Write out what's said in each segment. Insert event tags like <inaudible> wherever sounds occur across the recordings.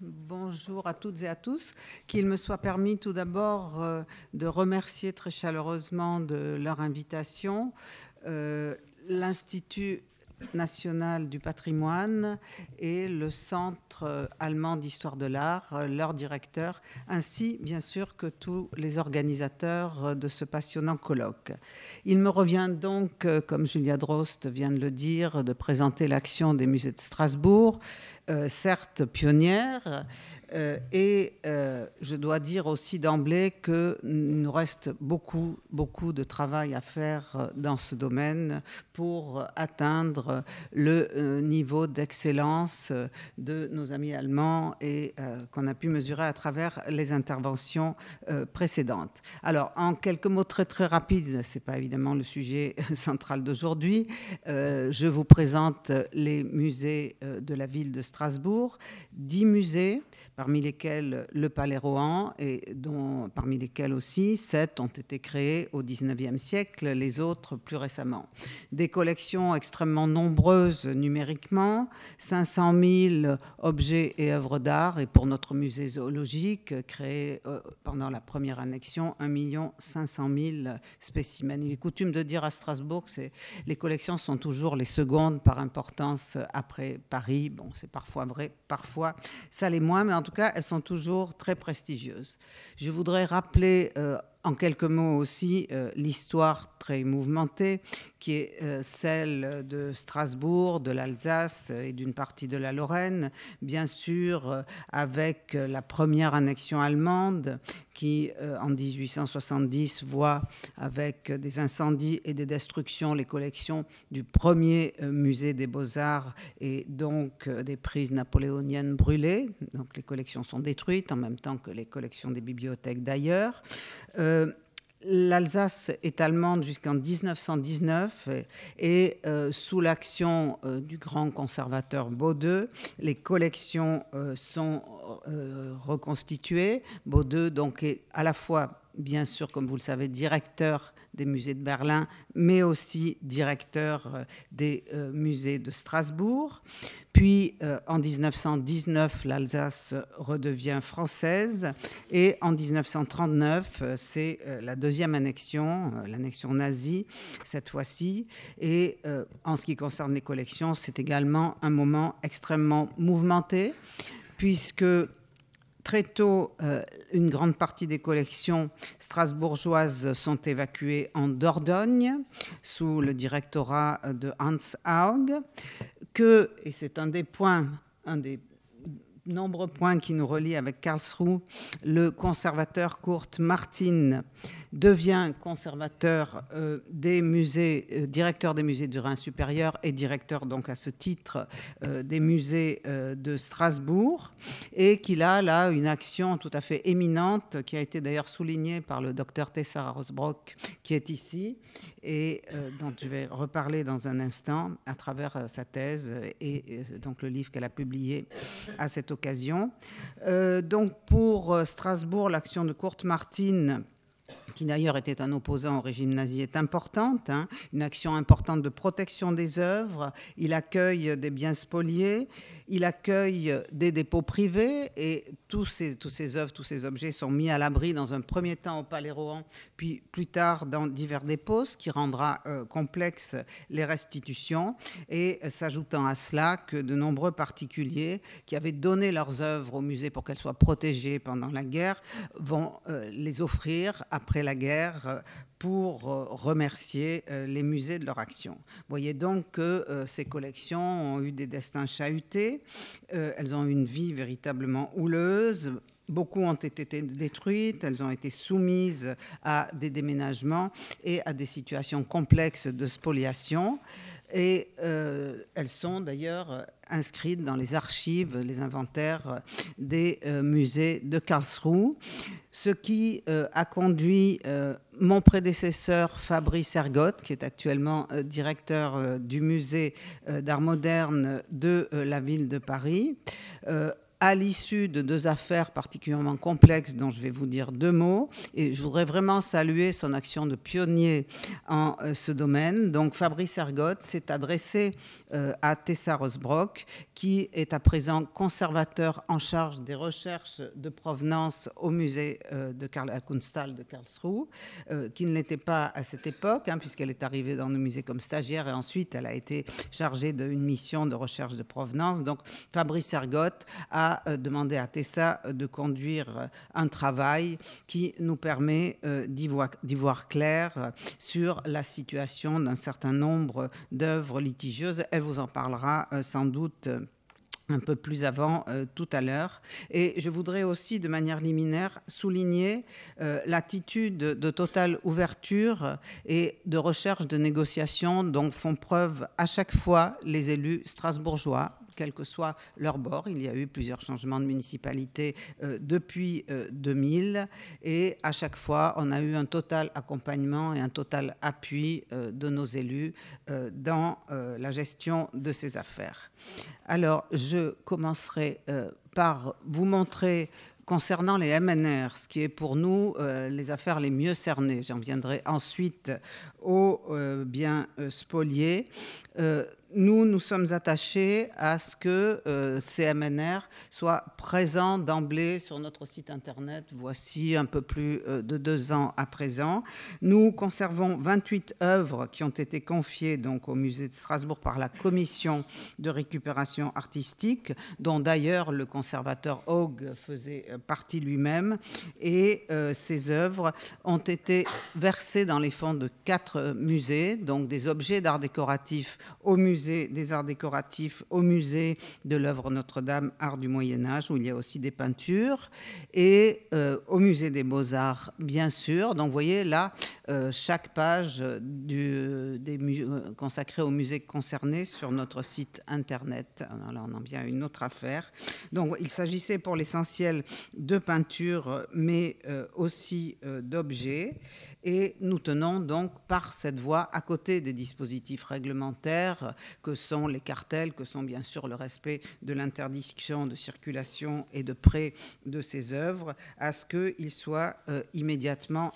Bonjour à toutes et à tous. Qu'il me soit permis tout d'abord euh, de remercier très chaleureusement de leur invitation euh, l'Institut national du patrimoine et le Centre allemand d'histoire de l'art, euh, leur directeur, ainsi bien sûr que tous les organisateurs de ce passionnant colloque. Il me revient donc, comme Julia Drost vient de le dire, de présenter l'action des musées de Strasbourg, certes pionnière, euh, et euh, je dois dire aussi d'emblée qu'il nous reste beaucoup, beaucoup de travail à faire euh, dans ce domaine pour atteindre le niveau d'excellence de nos amis allemands et qu'on a pu mesurer à travers les interventions précédentes. Alors, en quelques mots très très rapides, ce n'est pas évidemment le sujet central d'aujourd'hui, je vous présente les musées de la ville de Strasbourg, dix musées parmi lesquels le Palais Rohan, et dont, parmi lesquels aussi sept ont été créés au XIXe siècle, les autres plus récemment. Des collections extrêmement nombreuses numériquement, 500 000 objets et œuvres d'art, et pour notre musée zoologique, créé euh, pendant la première annexion, 1 500 000 spécimens. Il est coutume de dire à Strasbourg que les collections sont toujours les secondes par importance après Paris. Bon, c'est parfois vrai, parfois ça l'est moins, mais en tout tout cas, elles sont toujours très prestigieuses. Je voudrais rappeler euh, en quelques mots aussi euh, l'histoire très mouvementée qui est euh, celle de Strasbourg, de l'Alsace et d'une partie de la Lorraine, bien sûr euh, avec la première annexion allemande qui en 1870 voit avec des incendies et des destructions les collections du premier musée des beaux-arts et donc des prises napoléoniennes brûlées. Donc les collections sont détruites en même temps que les collections des bibliothèques d'ailleurs. Euh, L'Alsace est allemande jusqu'en 1919 et, euh, sous l'action euh, du grand conservateur Baudeux, les collections sont reconstituées. Baudeux donc est à la fois, bien sûr, comme vous le savez, directeur des musées de Berlin, mais aussi directeur des musées de Strasbourg. Puis euh, en 1919, l'Alsace redevient française et en 1939, euh, c'est euh, la deuxième annexion, l'annexion nazie cette fois-ci. Et en ce qui concerne les collections, c'est également un moment extrêmement mouvementé puisque Très tôt, une grande partie des collections strasbourgeoises sont évacuées en Dordogne sous le directorat de Hans Haug que, et c'est un des points, un des nombreux points qui nous relient avec Karlsruhe, le conservateur Kurt Martin devient conservateur euh, des musées, euh, directeur des musées du Rhin supérieur et directeur donc à ce titre euh, des musées de Strasbourg et qu'il a là une action tout à fait éminente qui a été d'ailleurs soulignée par le docteur Tessar Rosbrock qui est ici et dont je vais reparler dans un instant à travers sa thèse et donc le livre qu'elle a publié à cette occasion. Donc pour Strasbourg, l'action de Kurt Martin qui d'ailleurs était un opposant au régime nazi, est importante, hein. une action importante de protection des œuvres. Il accueille des biens spoliés, il accueille des dépôts privés et tous ces, tous ces œuvres, tous ces objets sont mis à l'abri dans un premier temps au Palais Rohan, puis plus tard dans divers dépôts, ce qui rendra euh, complexe les restitutions. Et s'ajoutant à cela que de nombreux particuliers qui avaient donné leurs œuvres au musée pour qu'elles soient protégées pendant la guerre vont euh, les offrir après la guerre euh, pour euh, remercier euh, les musées de leur action. Vous voyez donc que ces collections ont eu des destins chahutés, elles ont eu une vie véritablement houleuse, Beaucoup ont été détruites, elles ont été soumises à des déménagements et à des situations complexes de spoliation. Et elles sont d'ailleurs inscrites dans les archives, les inventaires des euh, musées de Karlsruhe, ce qui euh, a conduit euh, mon prédécesseur Fabrice Ergot, qui est actuellement directeur du musée d'art moderne de la ville de Paris, à l'issue de deux affaires particulièrement complexes dont je vais vous dire deux mots. Et je voudrais vraiment saluer son action de pionnier en euh, ce domaine. Donc Fabrice Ergotte s'est adressé euh, à Tessa Rosbrock, qui est à présent conservateur en charge des recherches de provenance au musée euh, de Karl Kunsthal de Karlsruhe, qui ne l'était pas à cette époque, hein, puisqu'elle est arrivée dans le musée comme stagiaire et ensuite elle a été chargée d'une mission de recherche de provenance. Donc Fabrice Ergotte a euh, demander à Tessa de conduire euh, un travail qui nous permet euh, d'y voir, clair sur la situation d'un certain nombre d'œuvres litigieuses. Elle vous en parlera sans doute un peu plus avant tout à l'heure. Et je voudrais aussi, de manière liminaire, souligner l'attitude de totale ouverture et de recherche de négociation dont font preuve à chaque fois les élus strasbourgeois quel que soit leur bord. Il y a eu plusieurs changements de municipalité euh, depuis 2000 euh, et à chaque fois, on a eu un total accompagnement et un total appui euh, de nos élus dans la gestion de ces affaires. Alors, je commencerai par vous montrer concernant les MNR, ce qui est pour nous les affaires les mieux cernées. J'en viendrai ensuite aux biens spoliés nous, nous sommes attachés à ce que euh, CMNR soit présent d'emblée sur notre site internet. Voici un peu plus euh, de deux ans à présent. Nous conservons 28 œuvres qui ont été confiées donc au musée de Strasbourg par la commission de récupération artistique, dont d'ailleurs le conservateur Haug faisait euh, partie lui-même. Et ces œuvres ont été versées dans les fonds de quatre musées, donc des objets d'art décoratif au musée des arts décoratifs au musée de l'œuvre Notre-Dame, Art du Moyen Âge, où il y a aussi des peintures, et euh, au musée des beaux-arts, bien sûr. Donc vous voyez là, euh, chaque page du, des, euh, consacrée au musée concerné sur notre site internet. Alors on en vient à une autre affaire. Donc il s'agissait pour l'essentiel de peintures, mais aussi d'objets. Et nous tenons donc par cette voie, à côté des dispositifs réglementaires que sont les cartels, que sont bien sûr le respect de l'interdiction de circulation et de prêt de ces œuvres, à ce qu'ils soient euh, immédiatement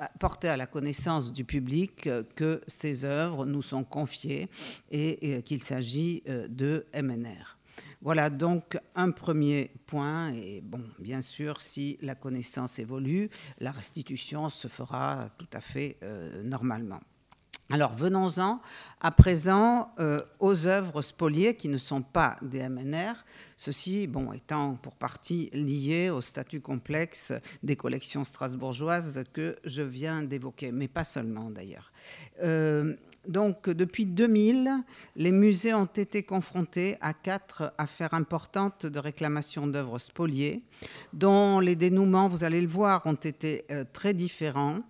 euh, portés à la connaissance du public euh, que ces œuvres nous sont confiées et qu'il s'agit de MNR. Voilà donc un premier point. Et bon, bien sûr, si la connaissance évolue, la restitution se fera tout à fait normalement. Alors venons-en à présent euh, aux œuvres spoliées qui ne sont pas des MNR, ceci bon, étant pour partie lié au statut complexe des collections strasbourgeoises que je viens d'évoquer, mais pas seulement d'ailleurs. Euh, donc, depuis 2000, les musées ont été confrontés à quatre affaires importantes de réclamation d'œuvres spoliées, dont les dénouements, vous allez le voir, ont été euh, très différents,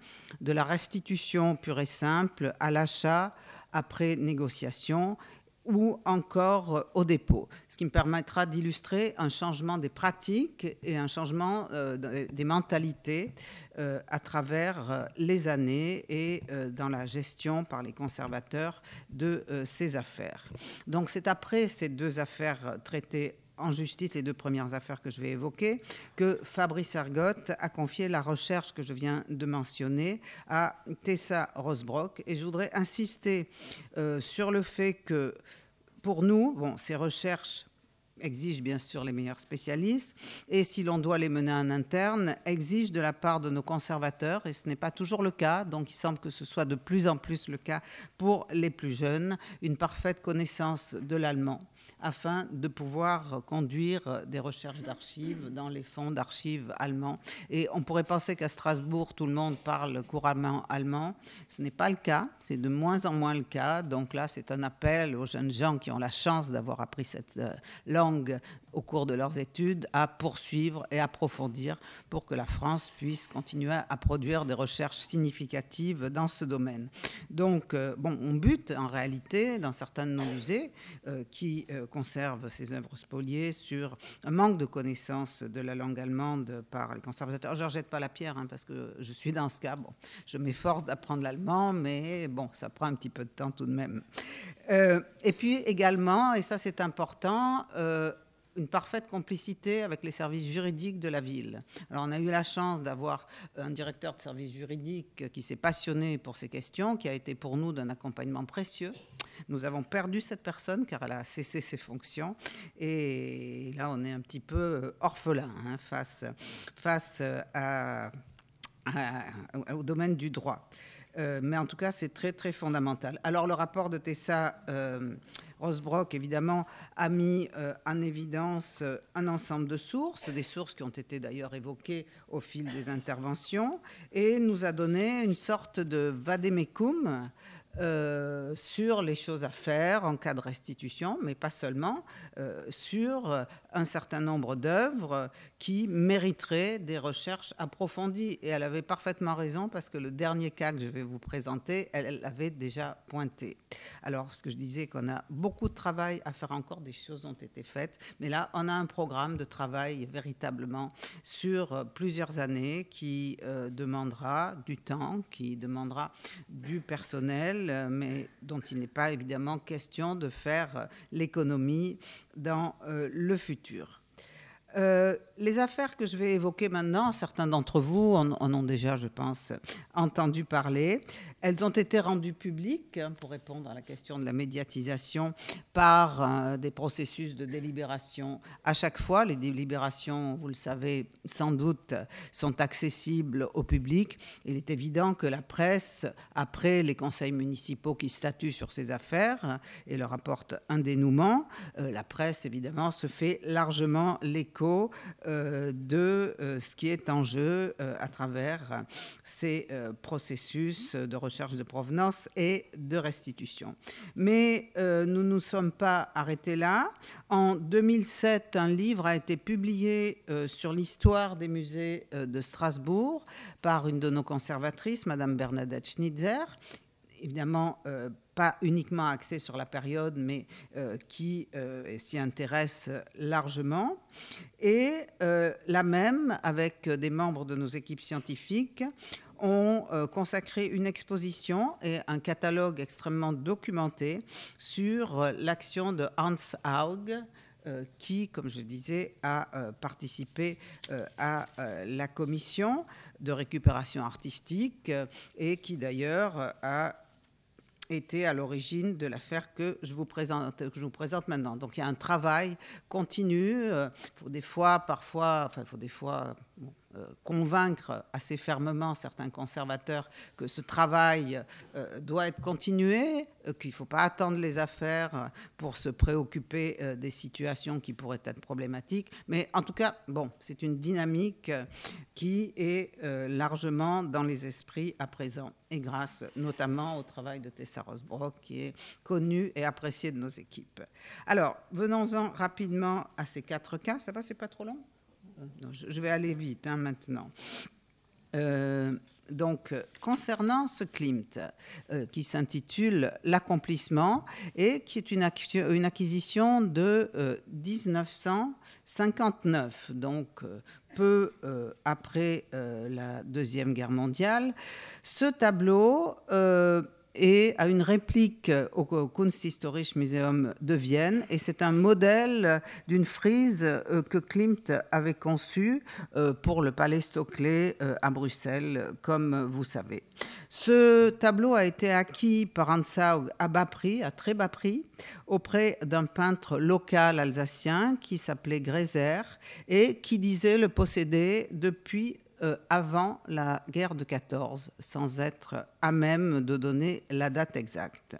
de la restitution pure et simple à l'achat après négociation ou encore euh, au dépôt, ce qui me permettra d'illustrer un changement des pratiques et un changement euh, des mentalités euh, à travers les années et dans la gestion par les conservateurs de ces affaires. Donc c'est après ces deux affaires traitées en justice, les deux premières affaires que je vais évoquer, que Fabrice Ergotte a confié la recherche que je viens de mentionner à Tessa Rosbrock. Et je voudrais insister euh, sur le fait que pour nous, bon, ces recherches exigent bien sûr les meilleurs spécialistes et si l'on doit les mener en interne, exigent de la part de nos conservateurs, et ce n'est pas toujours le cas, donc il semble que ce soit de plus en plus le cas pour les plus jeunes, une parfaite connaissance de l'allemand afin de pouvoir conduire des recherches d'archives dans les fonds d'archives allemands. Et on pourrait penser qu'à Strasbourg, tout le monde parle couramment allemand. Ce n'est pas le cas, c'est de moins en moins le cas. Donc là, c'est un appel aux jeunes gens qui ont la chance d'avoir appris cette euh, langue au cours de leurs études à poursuivre et approfondir pour que la France puisse continuer à produire des recherches significatives dans ce domaine. Donc, euh, bon, on bute en réalité dans certains de nos musées euh, qui euh, conservent ces œuvres spoliées sur un manque de connaissance de la langue allemande par les conservateurs. Je ne rejette pas la pierre hein, parce que je suis dans ce cas. Bon, je m'efforce d'apprendre l'allemand, mais bon, ça prend un petit peu de temps tout de même. et puis également, et ça c'est important, une parfaite complicité avec les services juridiques de la ville. Alors on a eu la chance d'avoir un directeur de service juridique qui s'est passionné pour ces questions, qui a été pour nous d'un accompagnement précieux. Nous avons perdu cette personne car elle a cessé ses fonctions et là on est un petit peu orphelin hein, face, à, au domaine du droit. Euh, mais en tout cas, c'est très, très fondamental. Alors, le rapport de Tessa euh, Rosbrock, évidemment, a mis euh, en évidence un ensemble de sources, des sources qui ont été d'ailleurs évoquées au fil des interventions, et nous a donné une sorte de vademecum euh, sur les choses à faire en cas de restitution, mais pas seulement, euh, sur un certain nombre d'œuvres qui mériteraient des recherches approfondies. Et elle avait parfaitement raison parce que le dernier cas que je vais vous présenter, elle l'avait déjà pointé. Alors, ce que je disais, qu'on a beaucoup de travail à faire encore, des choses ont été faites, mais là, on a un programme de travail véritablement sur plusieurs années qui euh, demandera du temps, qui demandera du personnel euh, mais dont il n'est pas évidemment question de faire l'économie dans euh, le futur. Euh, les affaires que je vais évoquer maintenant, certains d'entre vous en, ont déjà, je pense, entendu parler. Elles ont été rendues publiques, hein, pour répondre à la question de la médiatisation, par euh, des processus de délibération. À chaque fois, les délibérations, vous le savez sans doute, sont accessibles au public. Il est évident que la presse, après les conseils municipaux qui statuent sur ces affaires et leur apportent un dénouement, euh, la presse, évidemment, se fait largement l'écho euh, de euh, ce qui est en jeu euh, à travers ces processus de recherche de provenance et de restitution. Mais nous ne nous sommes pas arrêtés là. En 2007, un livre a été publié sur l'histoire des musées de Strasbourg par une de nos conservatrices, Madame Bernadette Schnitzer, évidemment pas uniquement axé sur la période, mais euh, qui euh, s'y intéresse largement. Et euh, la même, avec des membres de nos équipes scientifiques, ont consacré une exposition et un catalogue extrêmement documenté sur l'action de Hans Haug, qui, comme je disais, a participé à la commission de récupération artistique et qui d'ailleurs a était à l'origine de l'affaire que je vous présente, que je vous présente maintenant. Donc il y a un travail continu. Euh, faut des fois, parfois, enfin, faut des fois, euh, convaincre assez fermement certains conservateurs que ce travail euh, doit être continué, euh, qu'il ne faut pas attendre les affaires pour se préoccuper des situations qui pourraient être problématiques. Mais en tout cas, bon, c'est une dynamique qui est largement dans les esprits à présent, et grâce notamment au travail de Tessa Rosbrock, qui est connu et apprécié de nos équipes. Alors, venons-en rapidement à ces quatre cas. Ça va, c'est pas trop long? Je vais aller vite hein, maintenant. Euh, donc, concernant ce Klimt, euh, qui s'intitule L'accomplissement et qui est une, acquisition de 1959, euh, donc peu après la Deuxième Guerre mondiale, ce tableau et à une réplique au Kunsthistorisches Museum de Vienne. Et c'est un modèle d'une frise euh, que Klimt avait conçue euh, pour le Palais Stockley euh, à Bruxelles, comme vous savez. Ce tableau a été acquis par Hansau à bas prix, à très bas prix, auprès d'un peintre local alsacien qui s'appelait Gréser et qui disait le posséder depuis avant la guerre de 14, sans être à même de donner la date exacte.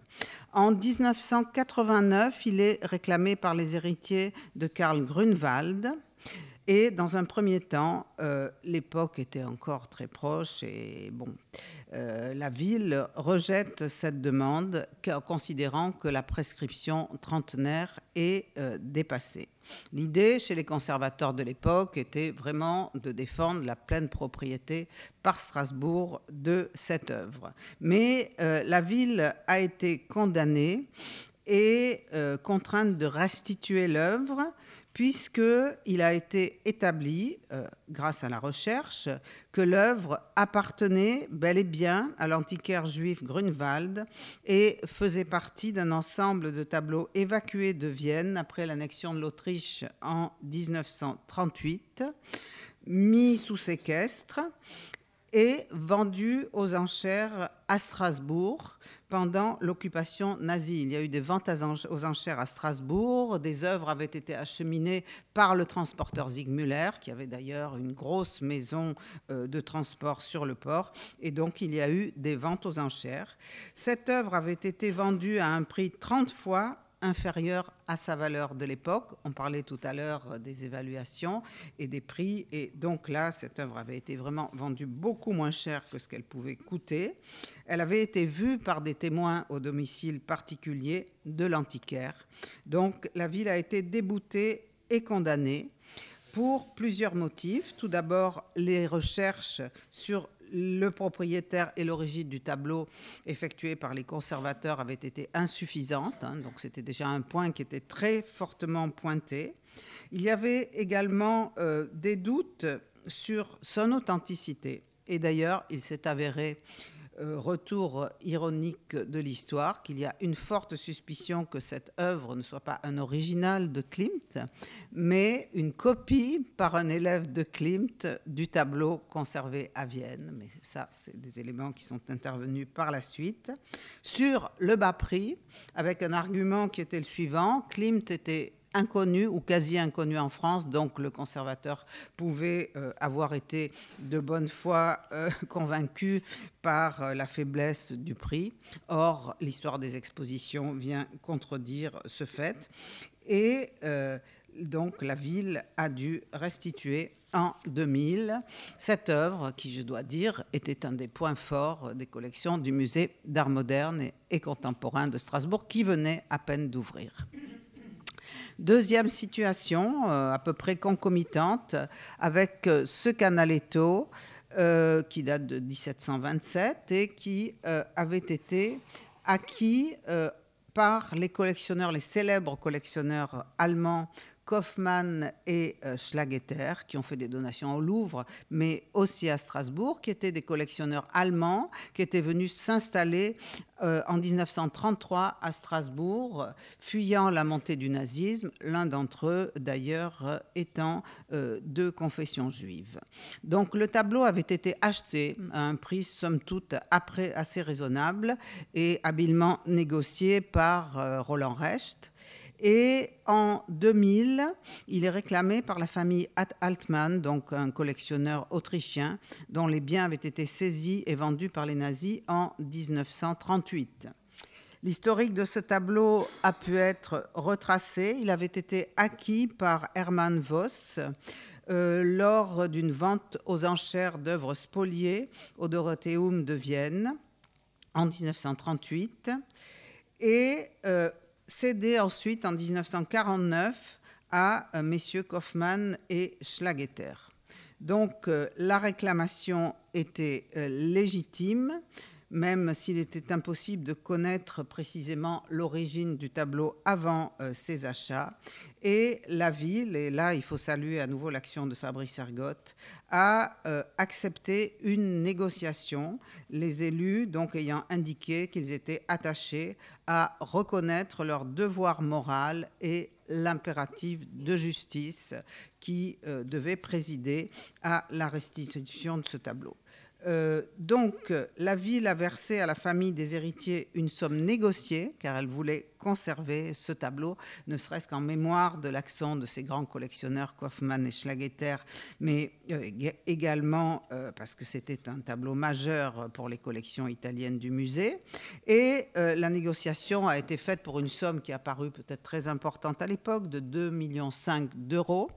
En 1989, il est réclamé par les héritiers de Karl Grunwald. Et dans un premier temps, euh, l'époque était encore très proche et bon, euh, la ville rejette cette demande considérant que la prescription trentenaire est dépassée. L'idée chez les conservateurs de l'époque était vraiment de défendre la pleine propriété par Strasbourg de cette œuvre. Mais euh, la ville a été condamnée et euh, contrainte de restituer l'œuvre puisqu'il a été établi, euh, grâce à la recherche, que l'œuvre appartenait bel et bien à l'antiquaire juif Grunwald et faisait partie d'un ensemble de tableaux évacués de Vienne après l'annexion de l'Autriche en 1938, mis sous séquestre et vendus aux enchères à Strasbourg pendant l'occupation nazie. Il y a eu des ventes aux enchères à Strasbourg. Des œuvres avaient été acheminées par le transporteur Ziegmuller, qui avait d'ailleurs une grosse maison euh, de transport sur le port. Et donc, il y a eu des ventes aux enchères. Cette œuvre avait été vendue à un prix 30 fois inférieure à sa valeur de l'époque. On parlait tout à l'heure des évaluations et des prix. Et donc là, cette œuvre avait été vraiment vendue beaucoup moins cher que ce qu'elle pouvait coûter. Elle avait été vue par des témoins au domicile particulier de l'antiquaire. Donc la ville a été déboutée et condamnée pour plusieurs motifs. Tout d'abord, les recherches sur le propriétaire et l'origine du tableau effectué par les conservateurs avaient été insuffisantes, hein, donc c'était déjà un point qui était très fortement pointé. Il y avait également euh, des doutes sur son authenticité. Et d'ailleurs, il s'est avéré euh, retour ironique de l'histoire, qu'il y a une forte suspicion que cette œuvre ne soit pas un original de Klimt, mais une copie par un élève de Klimt du tableau conservé à Vienne. Mais ça, c'est des éléments qui sont intervenus par la suite. Sur le bas prix, avec un argument qui était le suivant, Klimt était inconnu ou quasi inconnu en France, donc le conservateur pouvait euh, avoir été de bonne foi euh, <laughs> convaincu par euh, la faiblesse du prix. Or, l'histoire des expositions vient contredire ce fait. Et donc la ville a dû restituer en 2000 cette œuvre qui, je dois dire, était un des points forts des collections du musée d'art moderne et contemporain de Strasbourg qui venait à peine d'ouvrir. Deuxième situation, euh, à peu près concomitante, avec euh, ce canaletto euh, qui date de 1727 et qui avait été acquis par les collectionneurs, les célèbres collectionneurs allemands Kaufmann et euh, Schlageter, qui ont fait des donations au Louvre, mais aussi à Strasbourg, qui étaient des collectionneurs allemands, qui étaient venus s'installer euh, en 1933 à Strasbourg, fuyant la montée du nazisme, l'un d'entre eux d'ailleurs euh, étant de confession juive. Donc le tableau avait été acheté à un prix somme toute assez raisonnable et habilement négocié par Roland Recht et en 2000, il est réclamé par la famille Altmann, donc un collectionneur autrichien, dont les biens avaient été saisis et vendus par les nazis en 1938. L'historique de ce tableau a pu être retracé. Il avait été acquis par Hermann Voss euh, lors d'une vente aux enchères d'œuvres spoliées au Dorotheum de Vienne en 1938. Et euh, cédé ensuite en 1949 à euh, messieurs Kaufmann et Schlageter. Donc euh, la réclamation était euh, légitime, même s'il était impossible de connaître précisément l'origine du tableau avant ses achats. Et la ville, et là il faut saluer à nouveau l'action de Fabrice Ergotte, a accepté une négociation, les élus donc ayant indiqué qu'ils étaient attachés à reconnaître leur devoir moral et l'impératif de justice qui euh, devait présider à la restitution de ce tableau. Euh, donc, la ville a versé à la famille des héritiers une somme négociée, car elle voulait conserver ce tableau, ne serait-ce qu'en mémoire de l'action de ces grands collectionneurs Kaufmann et Schlageter, mais euh, également euh, parce que c'était un tableau majeur pour les collections italiennes du musée. Et la négociation a été faite pour une somme qui a paru peut-être très importante à l'époque, de 2,5 millions d'euros,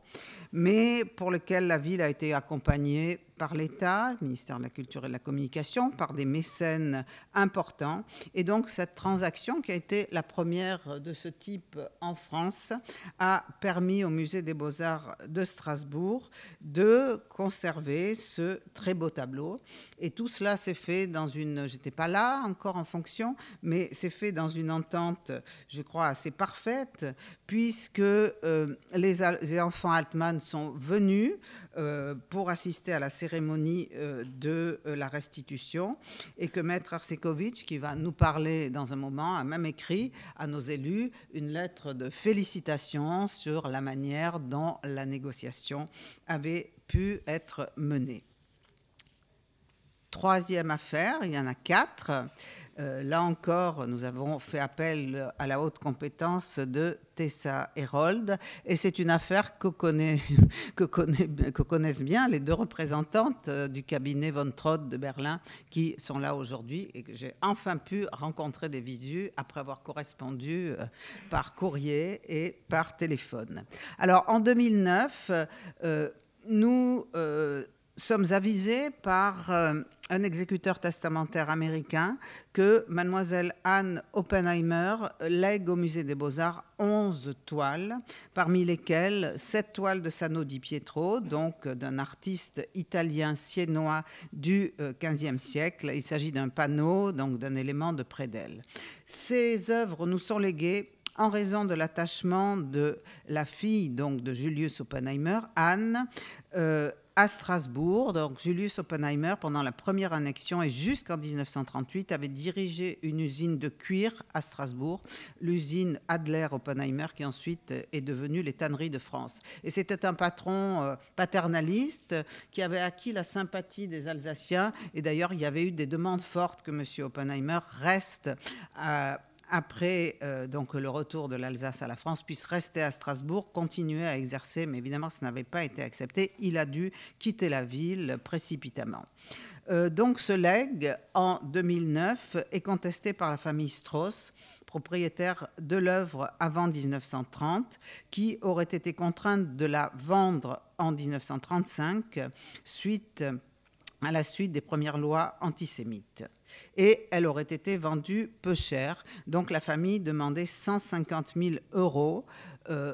mais pour laquelle la ville a été accompagnée par l'État, le ministère de la Culture et de la Communication, par des mécènes importants. Et donc cette transaction, qui a été la première de ce type en France, a permis au Musée des beaux-arts de Strasbourg de conserver ce très beau tableau. Et tout cela s'est fait dans une... J'étais pas là encore en fonction, mais c'est fait dans une entente, je crois, assez parfaite, puisque euh, les, enfants Altman sont venus euh, pour assister à la euh, de euh, la restitution et que Maître Arsekovic, qui va nous parler dans un moment, a même écrit à nos élus une lettre de félicitations sur la manière dont la négociation avait pu être menée. Troisième affaire, il y en a quatre. Euh, là encore, nous avons fait appel à la haute compétence de Tessa Herold, et c'est une affaire que, <laughs> connaissent bien les deux représentantes euh, du cabinet von Trott de Berlin qui sont là aujourd'hui et que j'ai enfin pu rencontrer des visus après avoir correspondu euh, par courrier et par téléphone. Alors en 2009, nous sommes avisés par euh, un exécuteur testamentaire américain que mademoiselle Anne Oppenheimer lègue au musée des beaux-arts 11 toiles, parmi lesquelles 7 toiles de Sano di Pietro, donc d'un artiste italien siennois du XVe euh, siècle. Il s'agit d'un panneau, donc d'un élément de près. Ces œuvres nous sont léguées en raison de l'attachement de la fille donc de Julius Oppenheimer, Anne, euh, à Strasbourg. Donc Julius Oppenheimer, pendant la première annexion et jusqu'en 1938, avait dirigé une usine de cuir à Strasbourg, l'usine Adler-Oppenheimer, qui ensuite est devenue les tanneries de France. Et c'était un patron euh, paternaliste qui avait acquis la sympathie des Alsaciens. Et d'ailleurs, il y avait eu des demandes fortes que M. Oppenheimer reste à après euh, donc le retour de l'Alsace à la France, puisse rester à Strasbourg, continuer à exercer, mais évidemment, ça n'avait pas été accepté. Il a dû quitter la ville précipitamment. Euh, donc ce legs, en 2009, est contesté par la famille Strauss, propriétaire de l'œuvre avant 1930, qui aurait été contrainte de la vendre en 1935 suite à la suite des premières lois antisémites. Et elle aurait été vendue peu cher. Donc la famille demandait 150 000 euros euh,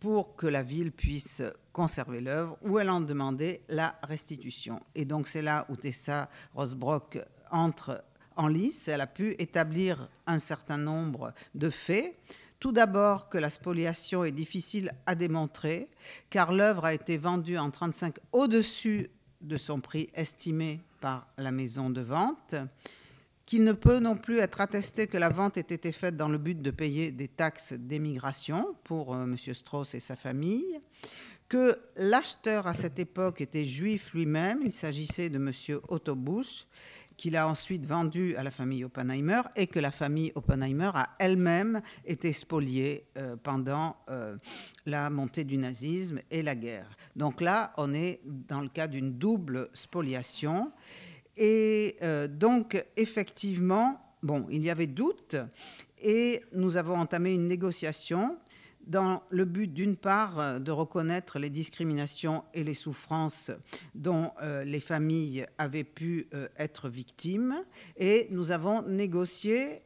pour que la ville puisse conserver l'œuvre, ou elle en demandait la restitution. Et donc c'est là où Tessa Rosbrock entre en lice. Elle a pu établir un certain nombre de faits. Tout d'abord que la spoliation est difficile à démontrer, car l'œuvre a été vendue en 1935 au-dessus de son prix estimé par la maison de vente, qu'il ne peut non plus être attesté que la vente ait été faite dans le but de payer des taxes d'émigration pour euh, M. Strauss et sa famille, que l'acheteur à cette époque était juif lui-même, il s'agissait de M. Otto Busch, qu'il a ensuite vendu à la famille Oppenheimer et que la famille Oppenheimer a elle-même été spoliée euh, pendant euh, la montée du nazisme et la guerre. Donc là, on est dans le cas d'une double spoliation. Et euh, donc, effectivement, bon, il y avait doute et nous avons entamé une négociation dans le but d'une part euh, de reconnaître les discriminations et les souffrances dont euh, les familles avaient pu euh, être victimes. Et nous avons négocié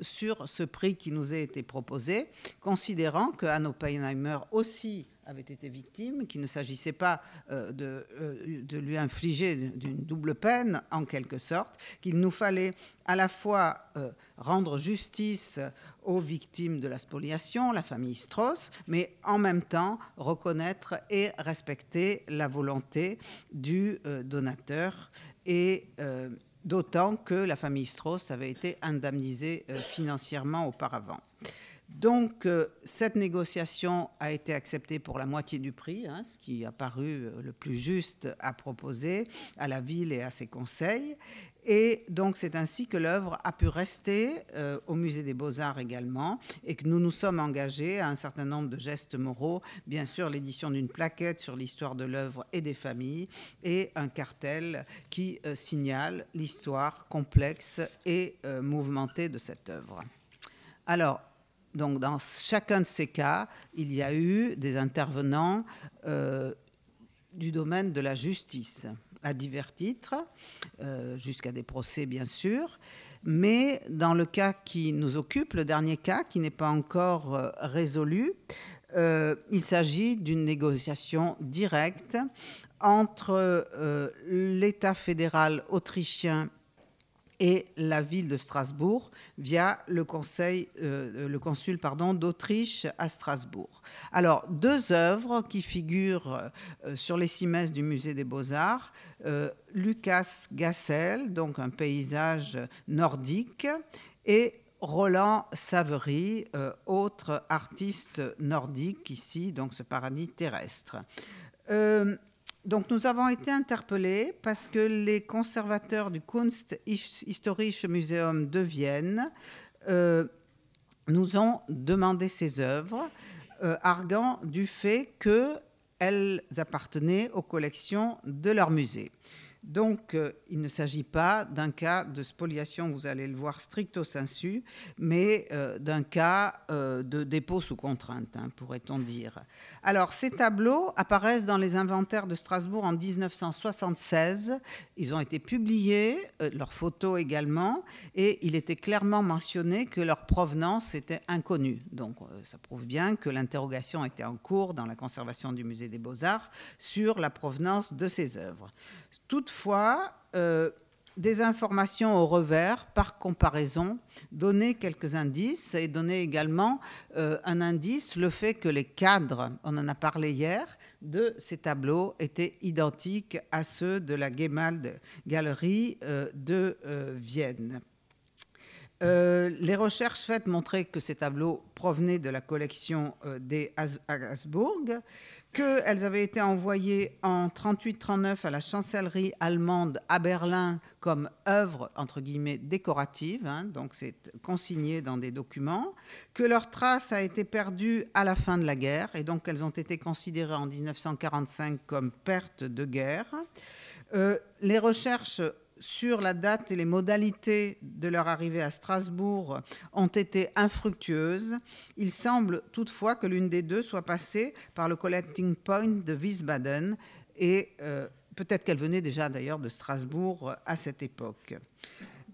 sur ce prix qui nous a été proposé considérant que Anne Oppenheimer aussi avait été victime, qu'il ne s'agissait pas euh, de, euh, de, lui infliger d'une double peine, en quelque sorte, qu'il nous fallait à la fois euh, rendre justice aux victimes de la spoliation, la famille Strauss, mais en même temps reconnaître et respecter la volonté du donateur et d'autant que la famille Strauss avait été indemnisée financièrement auparavant. Donc, euh, cette négociation a été acceptée pour la moitié du prix, hein, ce qui a paru euh, le plus juste à proposer à la ville et à ses conseils. Et donc, c'est ainsi que l'œuvre a pu rester euh, au Musée des Beaux-Arts également, et que nous nous sommes engagés à un certain nombre de gestes moraux, bien sûr l'édition d'une plaquette sur l'histoire de l'œuvre et des familles, et un cartel qui signale l'histoire complexe et mouvementée de cette œuvre. Alors, donc, dans chacun de ces cas, il y a eu des intervenants euh, du domaine de la justice. à divers titres, jusqu'à des procès bien sûr. Mais dans le cas qui nous occupe, le dernier cas, qui n'est pas encore résolu, il s'agit d'une négociation directe entre l'État fédéral autrichien et la ville de Strasbourg via le, conseil, euh, le consul pardon, d'Autriche à Strasbourg. Alors, deux œuvres qui figurent euh, sur les cimaises du musée des beaux-arts. Euh, Lucas Gassel, donc un paysage nordique, et Roland Savery, autre artiste nordique ici, donc ce paradis terrestre. Donc nous avons été interpellés parce que les conservateurs du Kunsthistorische Museum de Vienne euh, nous ont demandé ces œuvres, euh, arguant du fait qu'elles appartenaient aux collections de leur musée. Donc, euh, il ne s'agit pas d'un cas de spoliation, vous allez le voir stricto sensu, mais euh, d'un cas euh, de dépôt sous contrainte, hein, pourrait-on dire. Alors, ces tableaux apparaissent dans les inventaires de Strasbourg en 1976. Ils ont été publiés, leurs photos également, et il était clairement mentionné que leur provenance était inconnue. Donc, ça prouve bien que l'interrogation était en cours dans la conservation du musée des beaux-arts sur la provenance de ces œuvres. Toutefois, euh, des informations au revers, par comparaison, donnaient quelques indices et donnaient également euh, un indice, le fait que les cadres, on en a parlé hier, de ces tableaux étaient identiques à ceux de la Gemald Galerie euh, de Vienne. les recherches faites montraient que ces tableaux provenaient de la collection des Habsbourg, qu'elles avaient été envoyées en 38-39 à la chancellerie allemande à Berlin comme œuvre entre guillemets décorative, hein, donc c'est consigné dans des documents, que leur trace a été perdue à la fin de la guerre et donc elles ont été considérées en 1945 comme perte de guerre. Euh, les recherches sur la date et les modalités de leur arrivée à Strasbourg ont été infructueuses. Il semble toutefois que l'une des deux soit passée par le collecting point de Wiesbaden et euh, peut-être qu'elle venait déjà d'ailleurs de Strasbourg à cette époque.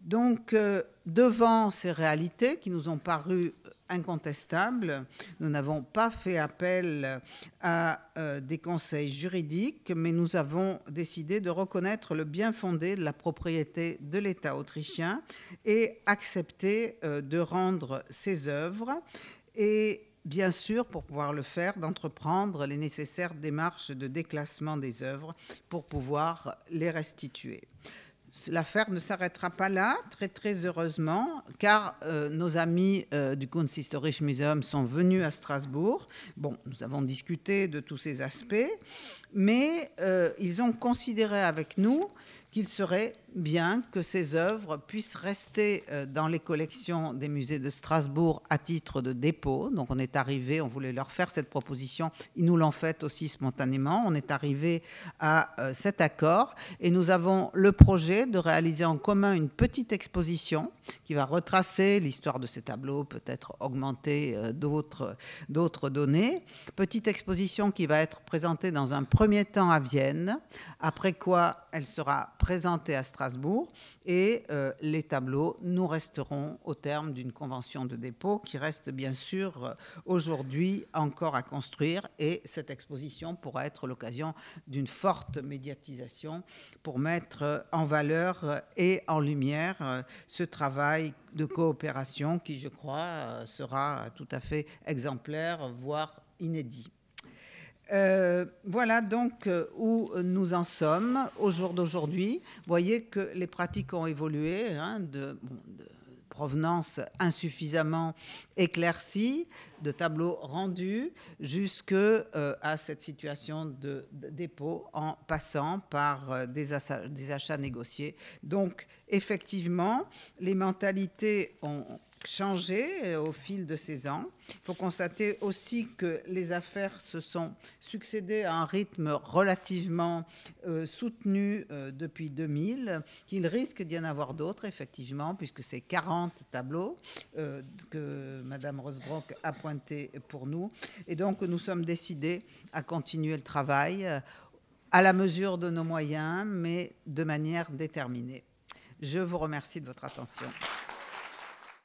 Donc, euh, devant ces réalités qui nous ont paru incontestable. Nous n'avons pas fait appel à euh, des conseils juridiques, mais nous avons décidé de reconnaître le bien fondé de la propriété de l'État autrichien et accepter euh, de rendre ses œuvres. Et bien sûr, pour pouvoir le faire, d'entreprendre les nécessaires démarches de déclassement des œuvres pour pouvoir les restituer. L'affaire ne s'arrêtera pas là, très très heureusement, car euh, nos amis euh, du Kunsthistorische Museum sont venus à Strasbourg. Bon, nous avons discuté de tous ces aspects, mais euh, ils ont considéré avec nous qu'il serait bien que ces œuvres puissent rester euh, dans les collections des musées de Strasbourg à titre de dépôt. Donc on est arrivé, on voulait leur faire cette proposition, ils nous l'ont faite aussi spontanément. On est arrivé à euh, cet accord et nous avons le projet de réaliser en commun une petite exposition qui va retracer l'histoire de ces tableaux, peut-être augmenter euh, d'autres d'autres données. Petite exposition qui va être présentée dans un premier temps à Vienne, après quoi elle sera présentée à Strasbourg et euh, les tableaux nous resteront au terme d'une convention de dépôt qui reste bien sûr euh, aujourd'hui encore à construire et cette exposition pourra être l'occasion d'une forte médiatisation pour mettre en valeur et en lumière ce travail de coopération qui, je crois, sera tout à fait exemplaire, voire inédit. Euh, voilà donc euh, où nous en sommes au jour d'aujourd'hui. Vous voyez que les pratiques ont évolué hein, de, provenance insuffisamment éclaircie, de tableaux rendus, jusque euh, à cette situation de, dépôt en passant par des, des achats négociés. Donc effectivement, les mentalités ont changé euh, au fil de ces ans. Il faut constater aussi que les affaires se sont succédées à un rythme relativement euh, soutenu euh, depuis 2000, qu'il risque d'y en avoir d'autres, effectivement, puisque c'est 40 tableaux que Madame Rosebrock a pointés pour nous. Et donc, nous sommes décidés à continuer le travail à la mesure de nos moyens, mais de manière déterminée. Je vous remercie de votre attention.